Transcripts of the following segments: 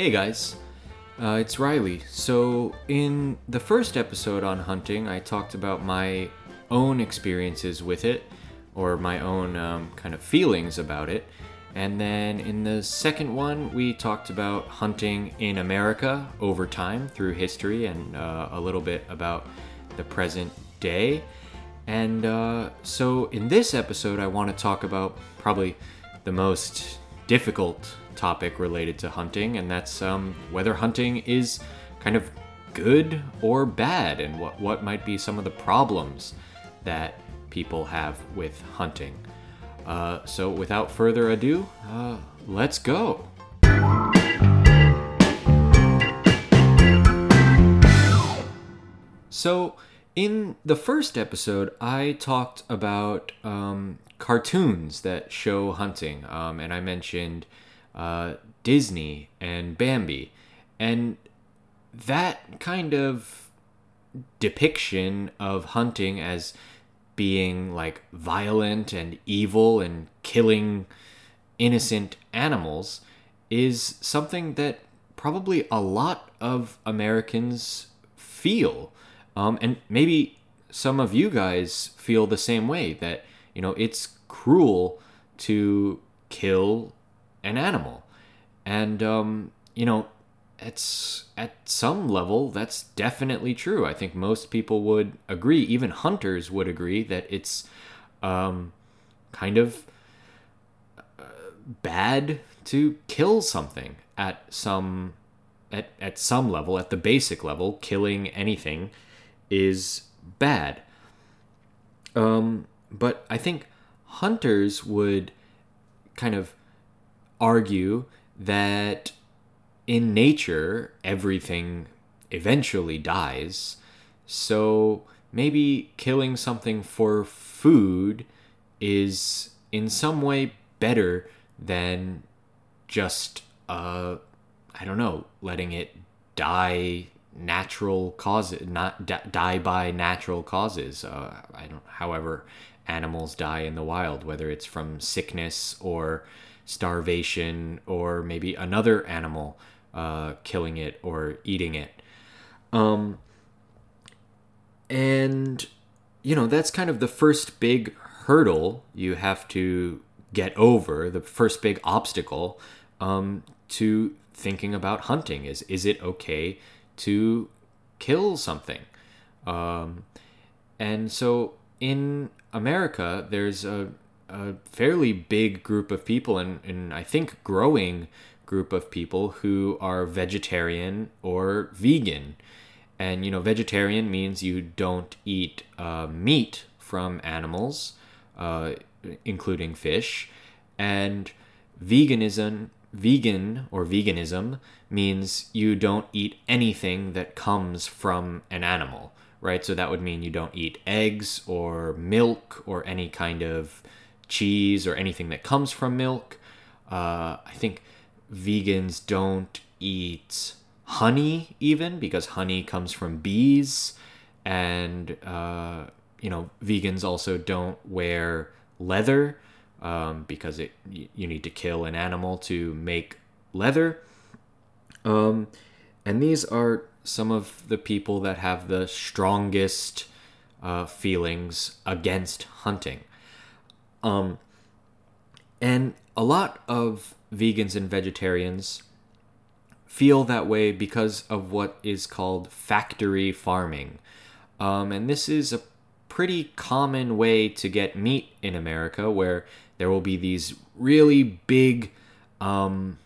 Hey guys, uh, it's Reilly. So, in the first episode on hunting, I talked about my own experiences with it, or my own um, kind of feelings about it. And then in the second one, we talked about hunting in America over time through history and uh, a little bit about the present day. And uh, so in this episode, I want to talk about probably the most difficult topic related to hunting, and that's um, whether hunting is kind of good or bad, and what, what might be some of the problems that people have with hunting. Uh, so, without further ado, uh, let's go. So, in the first episode, I talked about um, cartoons that show hunting, um, and I mentioned uh, Disney and Bambi. And that kind of depiction of hunting as being like violent and evil and killing innocent animals is something that probably a lot of Americans feel. Um, and maybe some of you guys feel the same way that, you know, it's cruel to kill an animal. And, um, you know, it's at some level that's definitely true. I think most people would agree, even hunters would agree that it's um, kind of uh, bad to kill something at some at, at some level, at the basic level, killing anything is bad. Um, but I think hunters would kind of argue that in nature, everything eventually dies. So maybe killing something for food is in some way better than just, uh, I don't know, letting it die natural causes, not die by natural causes. Uh, I don't, however, animals die in the wild, whether it's from sickness or starvation or maybe another animal uh, killing it or eating it. Um, and, you know, that's kind of the first big hurdle you have to get over, the first big obstacle um, to thinking about hunting is is it okay to kill something? Um, and so in America, there's a, a fairly big group of people, and, and I think growing group of people who are vegetarian or vegan. And, you know, vegetarian means you don't eat uh, meat from animals, uh, including fish. And veganism, vegan or veganism means you don't eat anything that comes from an animal, right? So that would mean you don't eat eggs or milk or any kind of cheese or anything that comes from milk. Uh, I think vegans don't eat honey even because honey comes from bees. And uh, you know vegans also don't wear leather um, because it you need to kill an animal to make leather. Um, and these are some of the people that have the strongest uh, feelings against hunting um, and a lot of vegans and vegetarians feel that way because of what is called factory farming. Um, and this is a pretty common way to get meat in America where there will be these really big, um,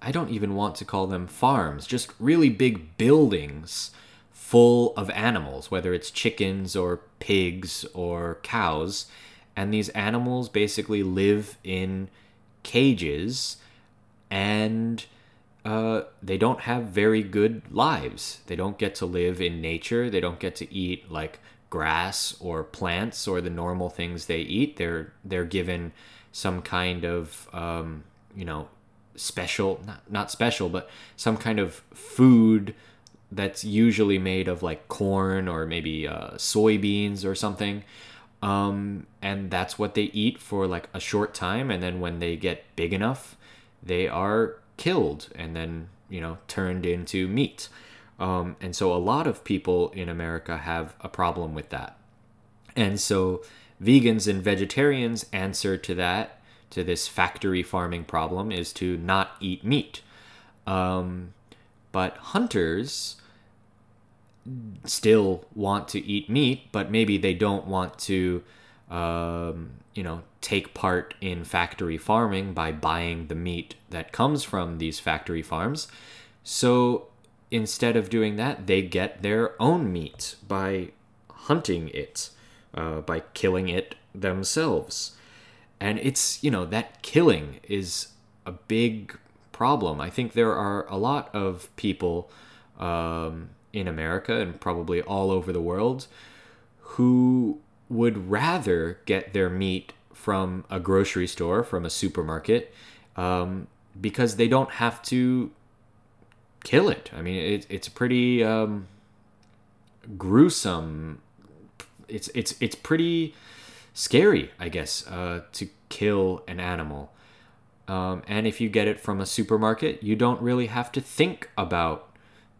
I don't even want to call them farms, just really big buildings full of animals, whether it's chickens or pigs or cows. And these animals basically live in cages and uh, they don't have very good lives. They don't get to live in nature. They don't get to eat like grass or plants or the normal things they eat. They're they're given some kind of um, you know special not not special but some kind of food that's usually made of like corn or maybe uh, soybeans or something. Um, and that's what they eat for like a short time, and then when they get big enough, they are killed and then you know, turned into meat. Um, and so a lot of people in America have a problem with that. And so vegans and vegetarians' answer to that, to this factory farming problem, is to not eat meat. Um, but hunters still want to eat meat, but maybe they don't want to, um, you know, take part in factory farming by buying the meat that comes from these factory farms. So instead of doing that, they get their own meat by hunting it, uh, by killing it themselves. And it's, you know, that killing is a big problem. I think there are a lot of people um, in America and probably all over the world who would rather get their meat from a grocery store, from a supermarket, um, because they don't have to kill it. I mean, it, it's pretty um, gruesome. It's it's it's pretty scary, I guess, uh, to kill an animal. Um, and if you get it from a supermarket, you don't really have to think about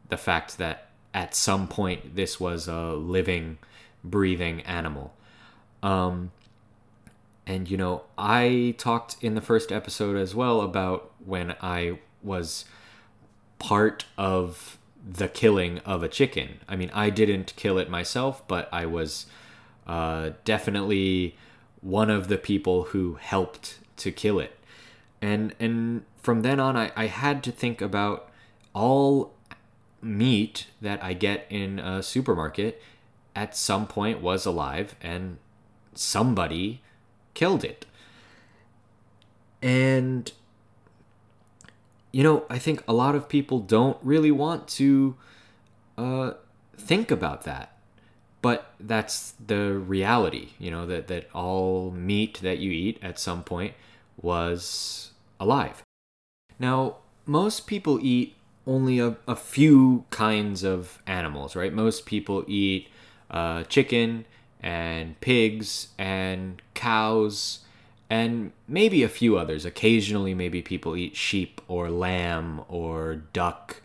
the fact that at some point this was a living, breathing animal. Um, and you know, I talked in the first episode as well about when I was part of the killing of a chicken. I mean, I didn't kill it myself, but I was uh, definitely one of the people who helped to kill it. And and from then on, I, I had to think about all meat that I get in a supermarket at some point was alive and somebody killed it. And, you know, I think a lot of people don't really want to uh, think about that. But that's the reality, you know, that, that all meat that you eat at some point was alive. Now, most people eat only a, a few kinds of animals, right? Most people eat uh, chicken and pigs and cows and maybe a few others. Occasionally, maybe people eat sheep or lamb or duck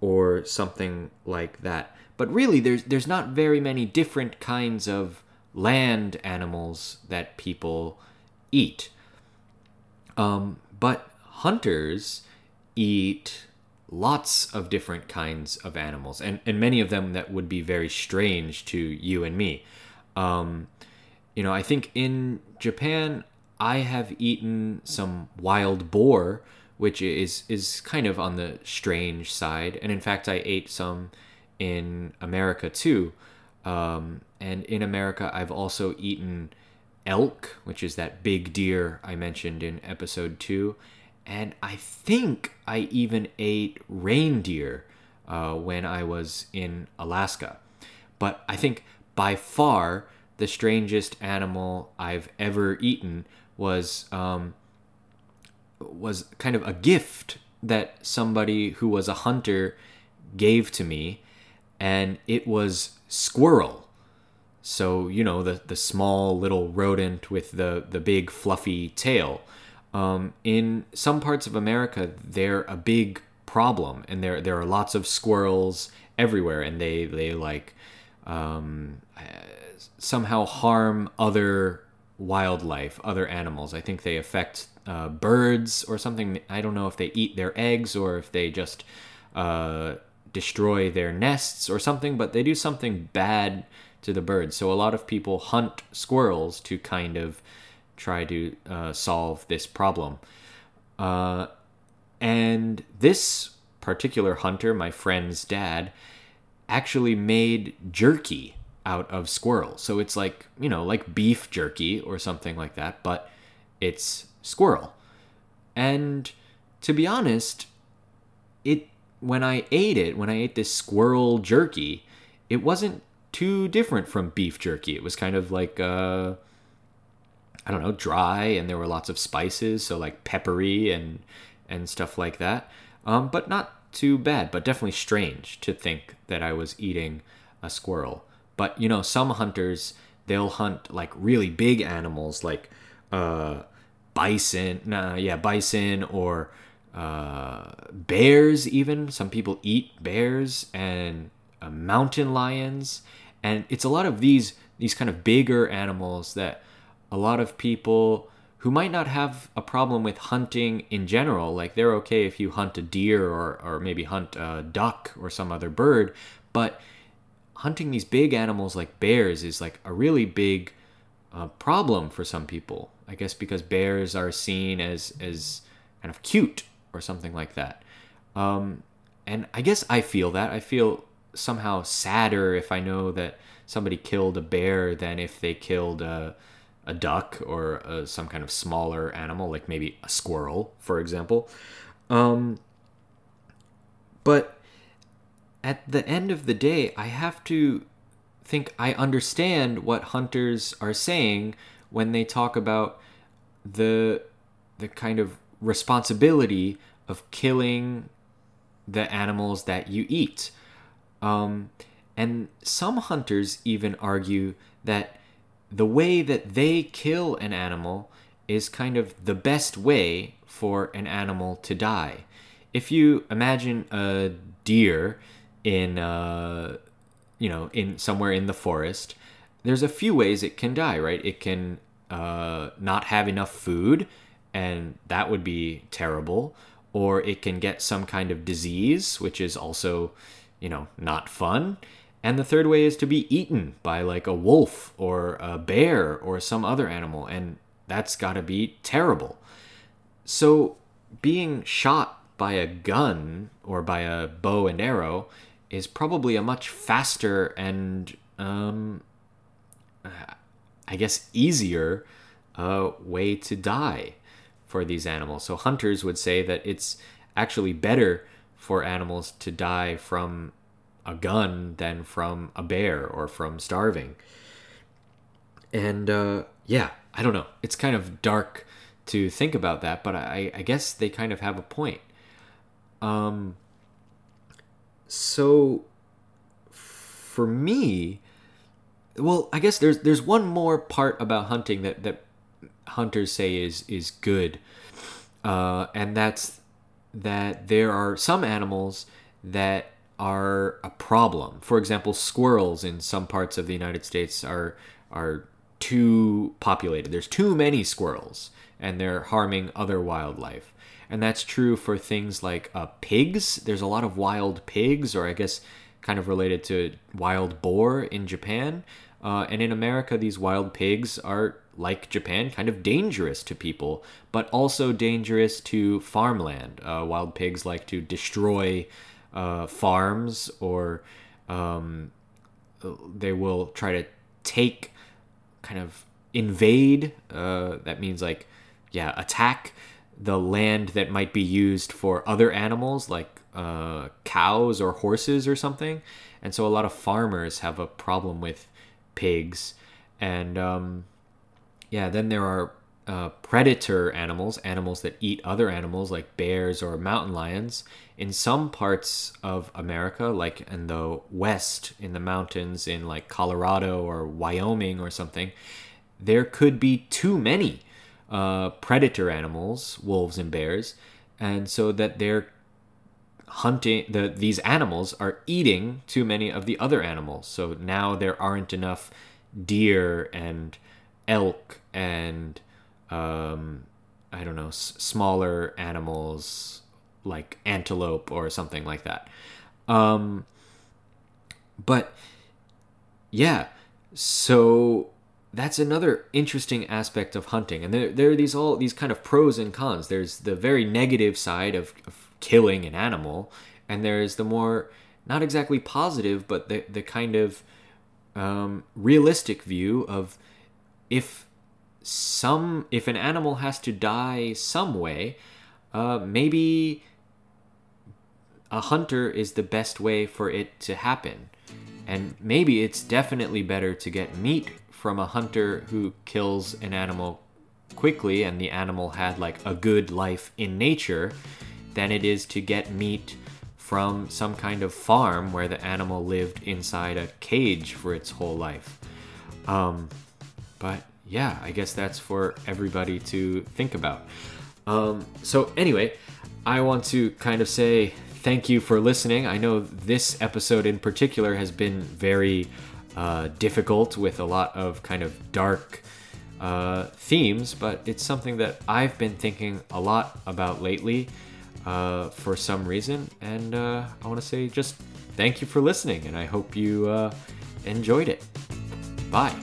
or something like that. But really, there's there's not very many different kinds of land animals that people eat. Um, but hunters eat lots of different kinds of animals, and, and many of them that would be very strange to you and me. Um, you know, I think in Japan, I have eaten some wild boar, which is is kind of on the strange side, and in fact, I ate some in America too. Um, and in America, I've also eaten elk, which is that big deer I mentioned in episode two, and I think I even ate reindeer uh, when I was in Alaska. But I think by far the strangest animal I've ever eaten was um, was kind of a gift that somebody who was a hunter gave to me, and it was squirrel. So you know the the small little rodent with the the big fluffy tail. Um, in some parts of America, they're a big problem, and there there are lots of squirrels everywhere, and they they like um, somehow harm other wildlife, other animals. I think they affect uh, birds or something. I don't know if they eat their eggs or if they just uh, destroy their nests or something, but they do something bad to the birds. So a lot of people hunt squirrels to kind of try to uh, solve this problem. Uh, and this particular hunter, my friend's dad, actually made jerky out of squirrel. So it's like, you know, like beef jerky or something like that, but it's squirrel. And to be honest, it when I ate it, when I ate this squirrel jerky, it wasn't too different from beef jerky. It was kind of like uh I don't know, dry, and there were lots of spices, so like peppery and and stuff like that. Um, but not too bad, but definitely strange to think that I was eating a squirrel. But you know, some hunters they'll hunt like really big animals, like uh, bison. Nah, yeah, bison or uh, bears, even. Some people eat bears and uh, mountain lions. And it's a lot of these these kind of bigger animals that a lot of people who might not have a problem with hunting in general, like they're okay if you hunt a deer or, or maybe hunt a duck or some other bird, but hunting these big animals like bears is like a really big uh, problem for some people. I guess because bears are seen as as kind of cute or something like that. Um, and I guess I feel that. I feel somehow sadder if I know that somebody killed a bear than if they killed a, a duck or a, some kind of smaller animal, like maybe a squirrel, for example. Um, but at the end of the day, I have to think I understand what hunters are saying when they talk about the the kind of responsibility of killing the animals that you eat. Um, and some hunters even argue that the way that they kill an animal is kind of the best way for an animal to die. If you imagine a deer in, uh, you know, in somewhere in the forest, there's a few ways it can die, right? It can uh, not have enough food, and that would be terrible. Or it can get some kind of disease, which is also, you know, not fun. And the third way is to be eaten by like a wolf or a bear or some other animal, and that's got to be terrible. So, being shot by a gun or by a bow and arrow is probably a much faster and, um, I guess, easier uh, way to die for these animals. So, hunters would say that it's actually better for animals to die from a gun than from a bear or from starving. And uh, yeah, I don't know. It's kind of dark to think about that, but I, I guess they kind of have a point. Um, so for me, well, I guess there's there's one more part about hunting that that hunters say is is good, uh, and that's that there are some animals that are a problem. For example, squirrels in some parts of the United States are are too populated. There's too many squirrels and they're harming other wildlife. And that's true for things like uh, pigs. There's a lot of wild pigs, or I guess kind of related to wild boar in Japan. Uh, and in America, these wild pigs are, like Japan, kind of dangerous to people, but also dangerous to farmland. Uh, wild pigs like to destroy uh, farms or um, they will try to take kind of invade uh, that means like yeah attack the land that might be used for other animals like uh, cows or horses or something. And so a lot of farmers have a problem with pigs. And um, yeah then there are uh, predator animals, animals that eat other animals like bears or mountain lions. In some parts of America, like in the west, in the mountains, in like Colorado or Wyoming or something, there could be too many uh, predator animals, wolves and bears, and so that they're hunting the these animals are eating too many of the other animals. So now there aren't enough deer and elk and um, I don't know, s- smaller animals like antelope or something like that. Um, but yeah, so that's another interesting aspect of hunting, and there, there are these all these kind of pros and cons. There's the very negative side of, of killing an animal, and there's the more not exactly positive, but the the kind of um, realistic view of if some if an animal has to die some way, uh, maybe a hunter is the best way for it to happen. And maybe it's definitely better to get meat from a hunter who kills an animal quickly and the animal had like a good life in nature than it is to get meat from some kind of farm where the animal lived inside a cage for its whole life. Um, but yeah, I guess that's for everybody to think about. Um, so, anyway, I want to kind of say thank you for listening. I know this episode in particular has been very uh, difficult with a lot of kind of dark uh, themes, but it's something that I've been thinking a lot about lately uh, for some reason. And uh, I want to say just thank you for listening, and I hope you uh, enjoyed it. Bye.